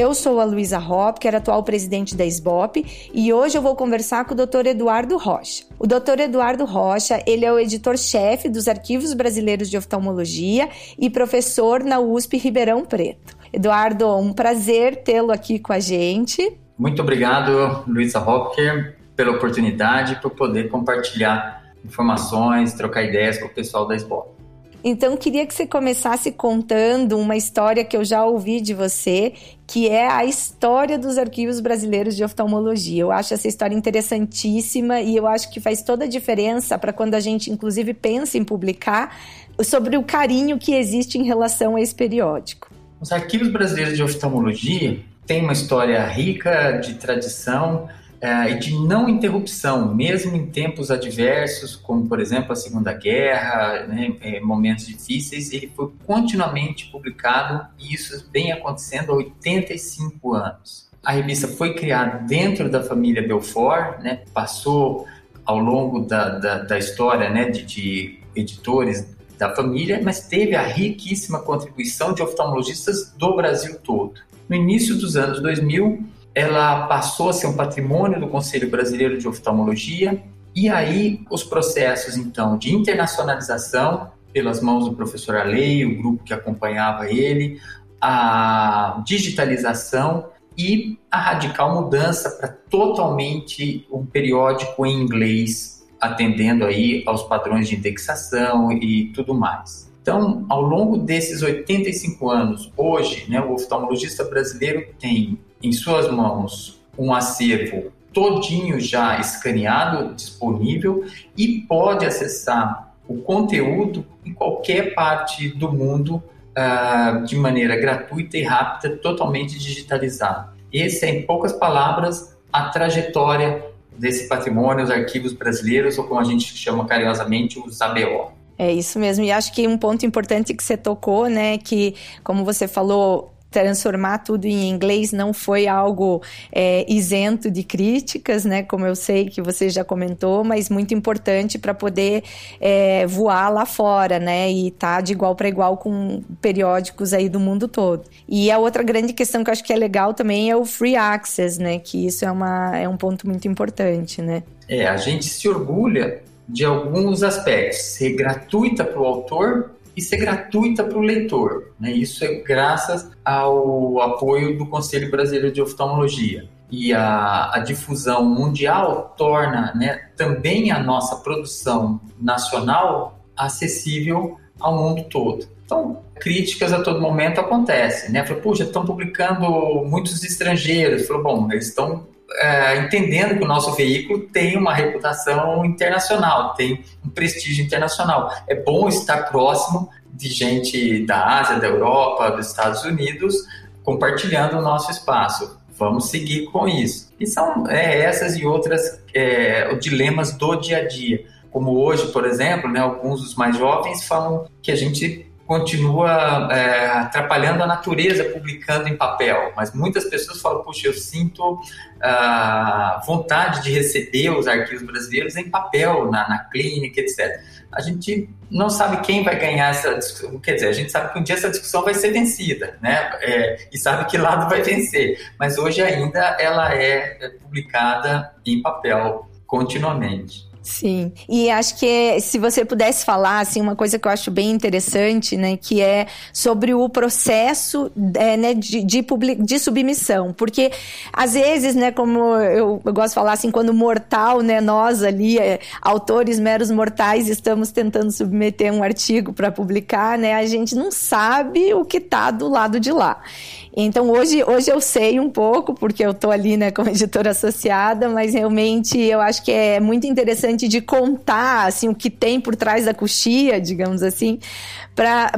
Eu sou a Luísa Hopker, atual presidente da SBOP, e hoje eu vou conversar com o Dr. Eduardo Rocha. O Dr. Eduardo Rocha, ele é o editor-chefe dos Arquivos Brasileiros de Oftalmologia e professor na USP Ribeirão Preto. Eduardo, um prazer tê-lo aqui com a gente. Muito obrigado, Luísa Hopker, pela oportunidade, por poder compartilhar informações, trocar ideias com o pessoal da SBOP. Então, queria que você começasse contando uma história que eu já ouvi de você, que é a história dos arquivos brasileiros de oftalmologia. Eu acho essa história interessantíssima e eu acho que faz toda a diferença para quando a gente, inclusive, pensa em publicar sobre o carinho que existe em relação a esse periódico. Os arquivos brasileiros de oftalmologia têm uma história rica de tradição é, e de não interrupção, mesmo em tempos adversos, como por exemplo a Segunda Guerra, né, é, momentos difíceis, ele foi continuamente publicado e isso vem acontecendo há 85 anos. A revista foi criada dentro da família Belfort, né, passou ao longo da, da, da história né, de, de editores da família, mas teve a riquíssima contribuição de oftalmologistas do Brasil todo. No início dos anos 2000, ela passou a ser um patrimônio do Conselho Brasileiro de Oftalmologia, e aí os processos, então, de internacionalização, pelas mãos do professor Alei, o grupo que acompanhava ele, a digitalização e a radical mudança para totalmente um periódico em inglês, atendendo aí aos padrões de indexação e tudo mais. Então, ao longo desses 85 anos, hoje, né, o oftalmologista brasileiro tem em suas mãos um acervo todinho já escaneado, disponível e pode acessar o conteúdo em qualquer parte do mundo uh, de maneira gratuita e rápida, totalmente digitalizado. Esse é, em poucas palavras, a trajetória desse patrimônio, os arquivos brasileiros, ou como a gente chama carinhosamente, os ABO. É isso mesmo, e acho que um ponto importante que você tocou, né, que, como você falou, transformar tudo em inglês não foi algo é, isento de críticas, né? Como eu sei que você já comentou, mas muito importante para poder é, voar lá fora, né? E estar tá de igual para igual com periódicos aí do mundo todo. E a outra grande questão que eu acho que é legal também é o free access, né? Que isso é, uma, é um ponto muito importante, né? É, a gente se orgulha de alguns aspectos, ser gratuita para o autor e ser gratuita para o leitor. Né? Isso é graças ao apoio do Conselho Brasileiro de Oftalmologia. E a, a difusão mundial torna né, também a nossa produção nacional acessível ao mundo todo. Então, críticas a todo momento acontecem, né? Falei, puxa, estão publicando muitos estrangeiros. Falei, bom, eles estão é, entendendo que o nosso veículo tem uma reputação internacional, tem um prestígio internacional. É bom estar próximo de gente da Ásia, da Europa, dos Estados Unidos, compartilhando o nosso espaço. Vamos seguir com isso. E são é, essas e outras é, dilemas do dia a dia. Como hoje, por exemplo, né, alguns dos mais jovens falam que a gente continua é, atrapalhando a natureza publicando em papel, mas muitas pessoas falam, puxa, eu sinto ah, vontade de receber os arquivos brasileiros em papel, na, na clínica, etc. A gente não sabe quem vai ganhar essa discussão, quer dizer, a gente sabe que um dia essa discussão vai ser vencida, né? É, e sabe que lado vai vencer, mas hoje ainda ela é publicada em papel continuamente. Sim, e acho que se você pudesse falar, assim, uma coisa que eu acho bem interessante, né, que é sobre o processo é, né, de, de, public, de submissão, porque às vezes, né, como eu, eu, gosto de falar, assim, quando mortal, né, nós ali, é, autores meros mortais, estamos tentando submeter um artigo para publicar, né, a gente não sabe o que está do lado de lá. Então hoje, hoje eu sei um pouco, porque eu estou ali né, como editora associada, mas realmente eu acho que é muito interessante de contar assim, o que tem por trás da coxia, digamos assim, para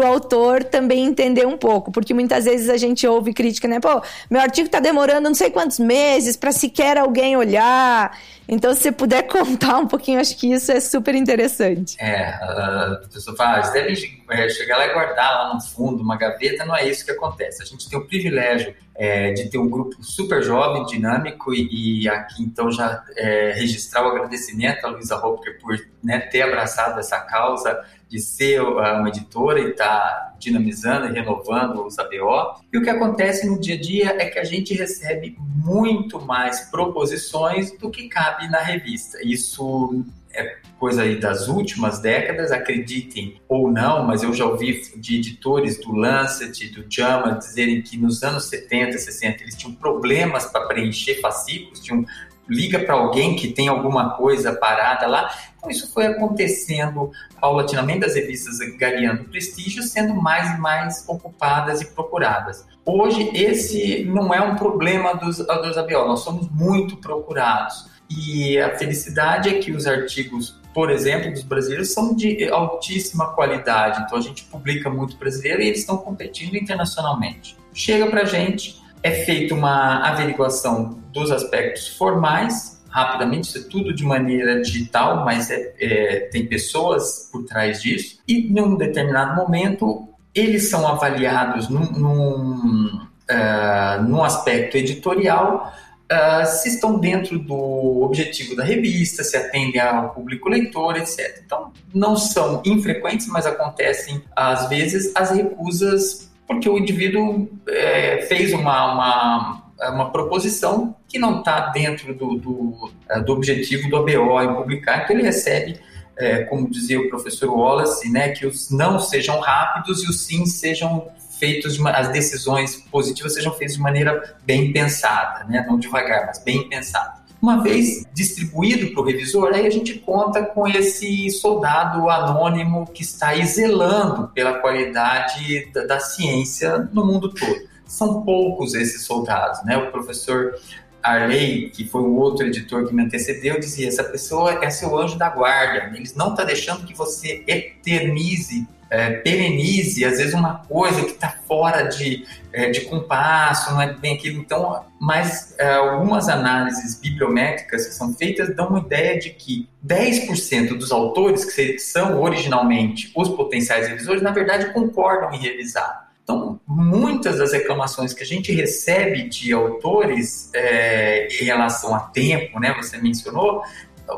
o autor também entender um pouco. Porque muitas vezes a gente ouve crítica, né? Pô, meu artigo está demorando não sei quantos meses para sequer alguém olhar. Então, se você puder contar um pouquinho, acho que isso é super interessante. É, a pessoa fala, ah, você deve é, chegar lá e guardar lá no fundo, uma gaveta, não é isso que acontece. A gente tem o privilégio é, de ter um grupo super jovem, dinâmico, e, e aqui então já é, registrar o agradecimento à Luísa Hopker por né, ter abraçado essa causa de ser uma editora e estar tá dinamizando e renovando os ABO. E o que acontece no dia a dia é que a gente recebe muito mais proposições do que cabe na revista. Isso é coisa aí das últimas décadas, acreditem ou não, mas eu já ouvi de editores do Lancet, do JAMA, dizerem que nos anos 70, 60 eles tinham problemas para preencher fascículos, tinham liga para alguém que tem alguma coisa parada lá. Então, isso foi acontecendo paulatinamente das revistas ganhando prestígio, sendo mais e mais ocupadas e procuradas. Hoje, esse não é um problema dos, dos ABO, nós somos muito procurados. E a felicidade é que os artigos, por exemplo, dos brasileiros são de altíssima qualidade. Então, a gente publica muito brasileiro e eles estão competindo internacionalmente. Chega para a gente, é feita uma averiguação dos aspectos formais, rapidamente, isso é tudo de maneira digital, mas é, é, tem pessoas por trás disso, e num determinado momento eles são avaliados num, num, uh, num aspecto editorial, uh, se estão dentro do objetivo da revista, se atendem ao público leitor, etc. Então, não são infrequentes, mas acontecem às vezes as recusas porque o indivíduo é, fez uma, uma, uma, proposição que não está dentro do, do, é, do, objetivo do ABO em publicar, então ele recebe, é, como dizia o professor Wallace, né, que os não sejam rápidos e os sim sejam feitos, de, as decisões positivas sejam feitas de maneira bem pensada, né, não devagar, mas bem pensada. Uma vez distribuído para o revisor, aí a gente conta com esse soldado anônimo que está zelando pela qualidade da, da ciência no mundo todo. São poucos esses soldados, né? O professor Arley, que foi o outro editor que me antecedeu, dizia: essa pessoa é seu anjo da guarda. Eles não estão tá deixando que você eternize é, perenize, às vezes, uma coisa que está fora de, é, de compasso, não é bem aquilo. Então, mas é, algumas análises bibliométricas que são feitas dão uma ideia de que 10% dos autores que são originalmente os potenciais revisores, na verdade, concordam em revisar. Então, muitas das reclamações que a gente recebe de autores é, em relação a tempo, né, você mencionou,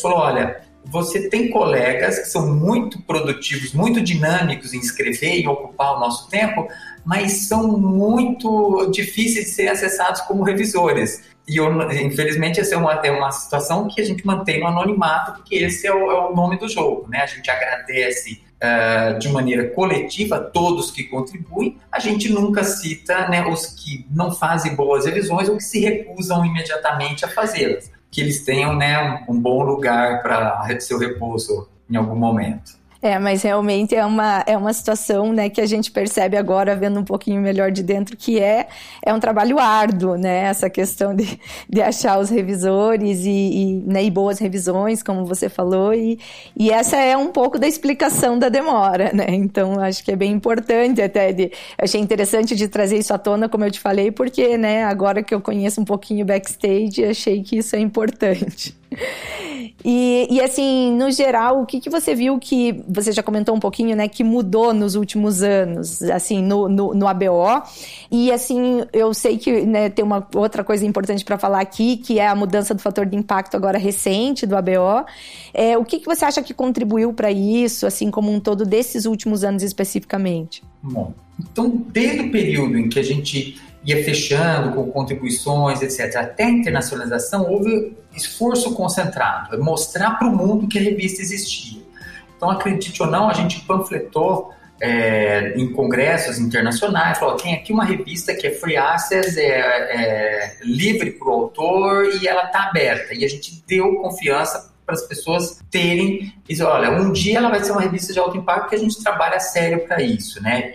falou, olha, você tem colegas que são muito produtivos, muito dinâmicos em escrever e ocupar o nosso tempo, mas são muito difíceis de ser acessados como revisores. E eu, infelizmente essa é uma, é uma situação que a gente mantém no anonimato, porque esse é o, é o nome do jogo. Né? A gente agradece uh, de maneira coletiva todos que contribuem, a gente nunca cita né, os que não fazem boas revisões ou que se recusam imediatamente a fazê-las que eles tenham né, um, bom lugar para seu repouso em algum momento. É, mas realmente é uma, é uma situação né, que a gente percebe agora, vendo um pouquinho melhor de dentro, que é, é um trabalho árduo, né? Essa questão de, de achar os revisores e, e, né, e boas revisões, como você falou, e, e essa é um pouco da explicação da demora, né? Então, acho que é bem importante até, de, achei interessante de trazer isso à tona, como eu te falei, porque né, agora que eu conheço um pouquinho backstage, achei que isso é importante. E, e assim, no geral, o que, que você viu que você já comentou um pouquinho, né, que mudou nos últimos anos, assim, no, no, no ABO. E assim, eu sei que né, tem uma outra coisa importante para falar aqui, que é a mudança do fator de impacto agora recente do ABO. É, o que, que você acha que contribuiu para isso, assim como um todo desses últimos anos especificamente? Bom, então desde o período em que a gente ia fechando com contribuições, etc. Até a internacionalização, houve esforço concentrado, é mostrar para o mundo que a revista existia. Então, acredite ou não, a gente panfletou é, em congressos internacionais, falou, tem aqui uma revista que é free access, é, é livre para o autor e ela está aberta. E a gente deu confiança para as pessoas terem, dizer, olha, um dia ela vai ser uma revista de alto impacto que a gente trabalha sério para isso, né?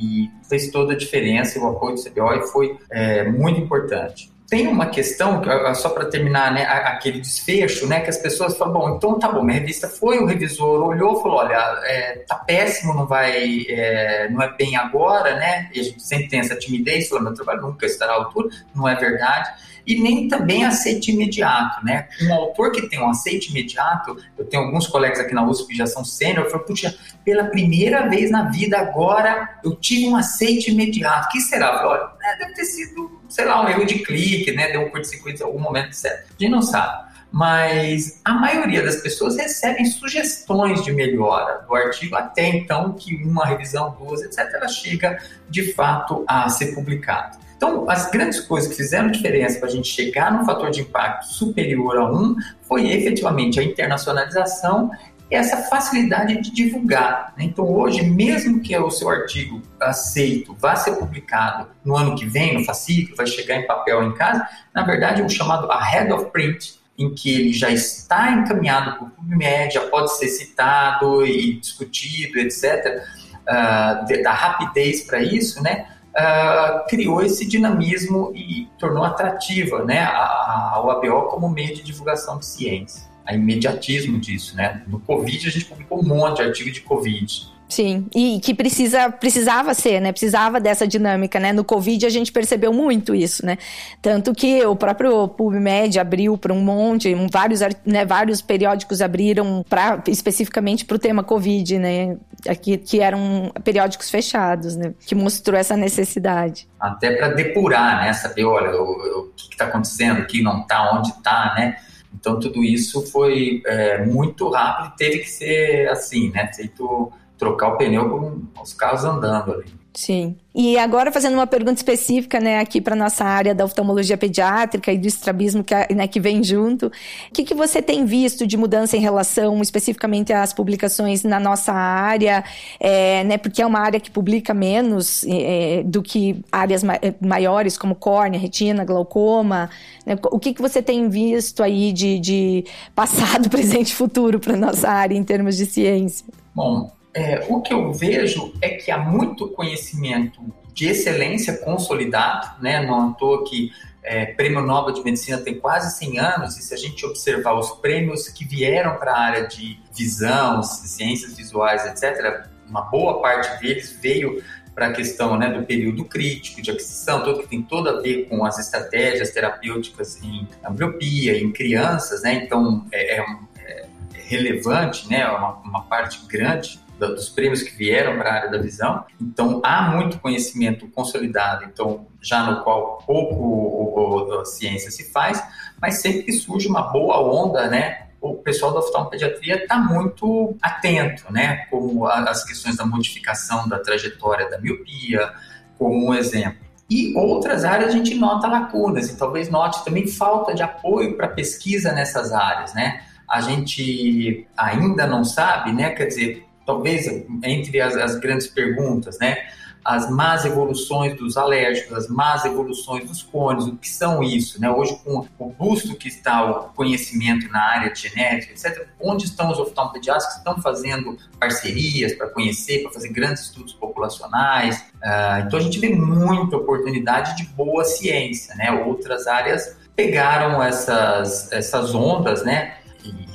e fez toda a diferença. O apoio do CBO foi é, muito importante. Tem uma questão, só para terminar, né, aquele desfecho, né, que as pessoas falam, bom, então tá bom, minha revista foi, o revisor olhou, falou, olha, é, tá péssimo, não vai, é, não é bem agora, né, e a gente sempre tem essa timidez, falando, meu trabalho nunca estará à altura, não é verdade, e nem também aceite imediato, né? Um autor que tem um aceite imediato, eu tenho alguns colegas aqui na USP que já são sênior, eu puxa, pela primeira vez na vida agora eu tive um aceite imediato. O que será? Olha, é, deve ter sido, sei lá, um erro de clique, né? Deu um curto-circuito em algum momento, certo. A gente não sabe mas a maioria das pessoas recebem sugestões de melhora do artigo até então que uma revisão, duas, etc., ela chega de fato a ser publicada. Então, as grandes coisas que fizeram diferença para a gente chegar num fator de impacto superior a um foi efetivamente a internacionalização essa facilidade de divulgar. Né? Então, hoje, mesmo que o seu artigo aceito vá ser publicado no ano que vem, no fascículo, vai chegar em papel em casa, na verdade, é o chamado Ahead of Print, em que ele já está encaminhado para o PubMed, já pode ser citado e discutido, etc., uh, da rapidez para isso, né? uh, criou esse dinamismo e tornou atrativa né, a, a OABO como meio de divulgação de ciência. A imediatismo disso, né? No Covid a gente publicou um monte de artigo de Covid. Sim, e que precisa, precisava ser, né? Precisava dessa dinâmica, né? No Covid a gente percebeu muito isso, né? Tanto que o próprio PubMed abriu para um monte, vários, né, vários periódicos abriram pra, especificamente para o tema Covid, né? Aqui, que eram periódicos fechados, né? Que mostrou essa necessidade. Até para depurar, né? Saber, olha, o, o que está acontecendo, o que não está, onde está, né? Então tudo isso foi é, muito rápido e teve que ser assim, né? Feito trocar o pneu com os carros andando ali. Sim. E agora fazendo uma pergunta específica, né, aqui para nossa área da oftalmologia pediátrica e do estrabismo que, né, que vem junto, o que, que você tem visto de mudança em relação especificamente às publicações na nossa área, é, né, porque é uma área que publica menos é, do que áreas ma maiores como córnea, retina, glaucoma, né, o que, que você tem visto aí de, de passado, presente e futuro para nossa área em termos de ciência? Bom, é, o que eu vejo é que há muito conhecimento de excelência consolidado, né? Não à toa que é, Prêmio Nobel de Medicina tem quase 100 anos, e se a gente observar os prêmios que vieram para a área de visão, ciências visuais, etc., uma boa parte deles veio para a questão né, do período crítico de aquisição, todo que tem tudo a ver com as estratégias terapêuticas em ambliopia, em crianças, né? Então é, é, é relevante, né? Uma, uma parte grande dos prêmios que vieram para a área da visão. Então, há muito conhecimento consolidado, então já no qual pouco a ciência se faz, mas sempre que surge uma boa onda, né, o pessoal da oftalmopediatria está muito atento, né, como as questões da modificação da trajetória da miopia, como um exemplo. E outras áreas a gente nota lacunas e talvez note também falta de apoio para pesquisa nessas áreas, né? A gente ainda não sabe, né? Quer dizer, talvez entre as, as grandes perguntas, né? as más evoluções dos alérgicos, as más evoluções dos cones, o que são isso, né? Hoje, com o busto que está o conhecimento na área de genética, etc., onde estão os oftalmopediatras que estão fazendo parcerias para conhecer, para fazer grandes estudos populacionais? Uh, então, a gente vê muita oportunidade de boa ciência, né? Outras áreas pegaram essas, essas ondas, né?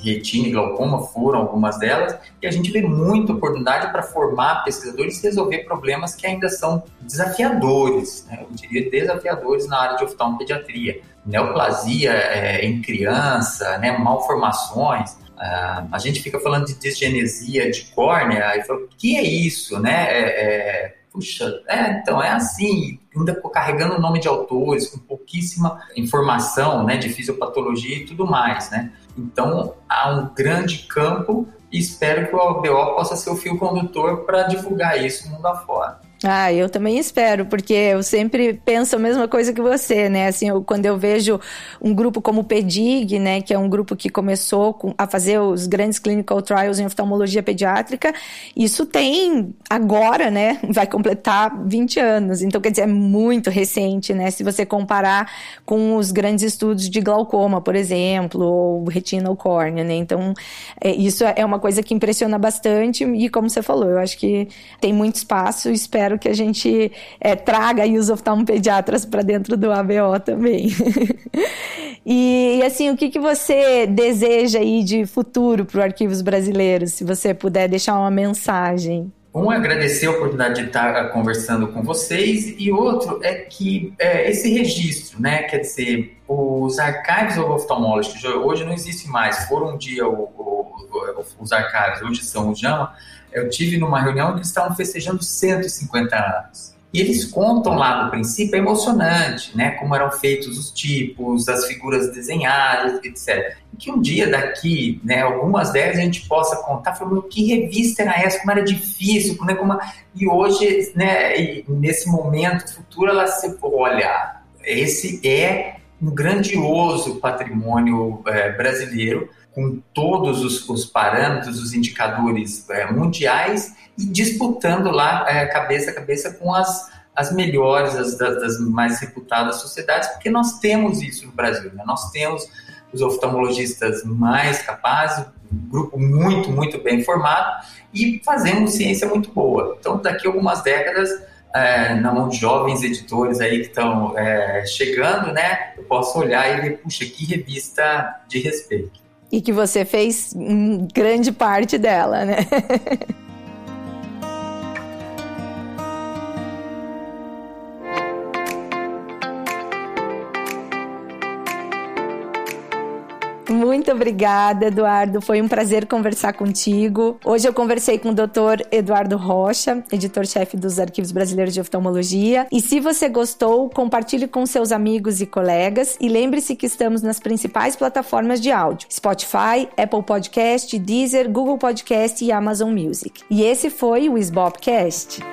Retina e glaucoma foram algumas delas, e a gente vê muita oportunidade para formar pesquisadores e resolver problemas que ainda são desafiadores, né? eu diria desafiadores na área de oftalmopediatria. Neoplasia é, em criança, né? malformações, uh, a gente fica falando de disgenesia de córnea, e fala, o que é isso, né? É, é, puxa, é, então é assim, ainda carregando o nome de autores, com pouquíssima informação, né, de fisiopatologia e tudo mais, né? Então, há um grande campo e espero que o ABO possa ser o fio condutor para divulgar isso mundo afora. Ah, eu também espero, porque eu sempre penso a mesma coisa que você, né? Assim, eu, quando eu vejo um grupo como o PEDIG, né, que é um grupo que começou com, a fazer os grandes clinical trials em oftalmologia pediátrica, isso tem agora, né, vai completar 20 anos. Então, quer dizer, é muito recente, né? Se você comparar com os grandes estudos de glaucoma, por exemplo, ou retinal córnea, né? Então, é, isso é uma coisa que impressiona bastante e, como você falou, eu acho que tem muito espaço, espero espero que a gente é, traga aí os oftalmopediatras para dentro do ABO também. e, assim, o que, que você deseja aí de futuro para o Arquivos Brasileiros, se você puder deixar uma mensagem? Um agradecer a oportunidade de estar conversando com vocês e outro é que é, esse registro, né, quer dizer, os archives of oftalmology, hoje não existe mais, foram um dia o, o, os archives, hoje são o JAMA, eu tive numa reunião que eles estavam festejando 150 anos. E eles contam lá no princípio, é emocionante, né? Como eram feitos os tipos, as figuras desenhadas, etc. E que um dia daqui, né, algumas décadas a gente possa contar, falando que revista era essa, como era difícil, né? Como... E hoje, né, nesse momento futuro, ela se olha, esse é um grandioso patrimônio é, brasileiro com todos os, os parâmetros, os indicadores é, mundiais e disputando lá é, cabeça a cabeça com as, as melhores, as das, das, mais reputadas sociedades, porque nós temos isso no Brasil. Né? Nós temos os oftalmologistas mais capazes, um grupo muito, muito bem formado e fazendo ciência muito boa. Então, daqui a algumas décadas, é, na mão de jovens editores aí que estão é, chegando, né, eu posso olhar e ver, puxa, que revista de respeito. E que você fez grande parte dela, né? Muito obrigada, Eduardo. Foi um prazer conversar contigo. Hoje eu conversei com o Dr. Eduardo Rocha, editor-chefe dos Arquivos Brasileiros de Oftalmologia. E se você gostou, compartilhe com seus amigos e colegas. E lembre-se que estamos nas principais plataformas de áudio: Spotify, Apple Podcast, Deezer, Google Podcast e Amazon Music. E esse foi o SBOPcast.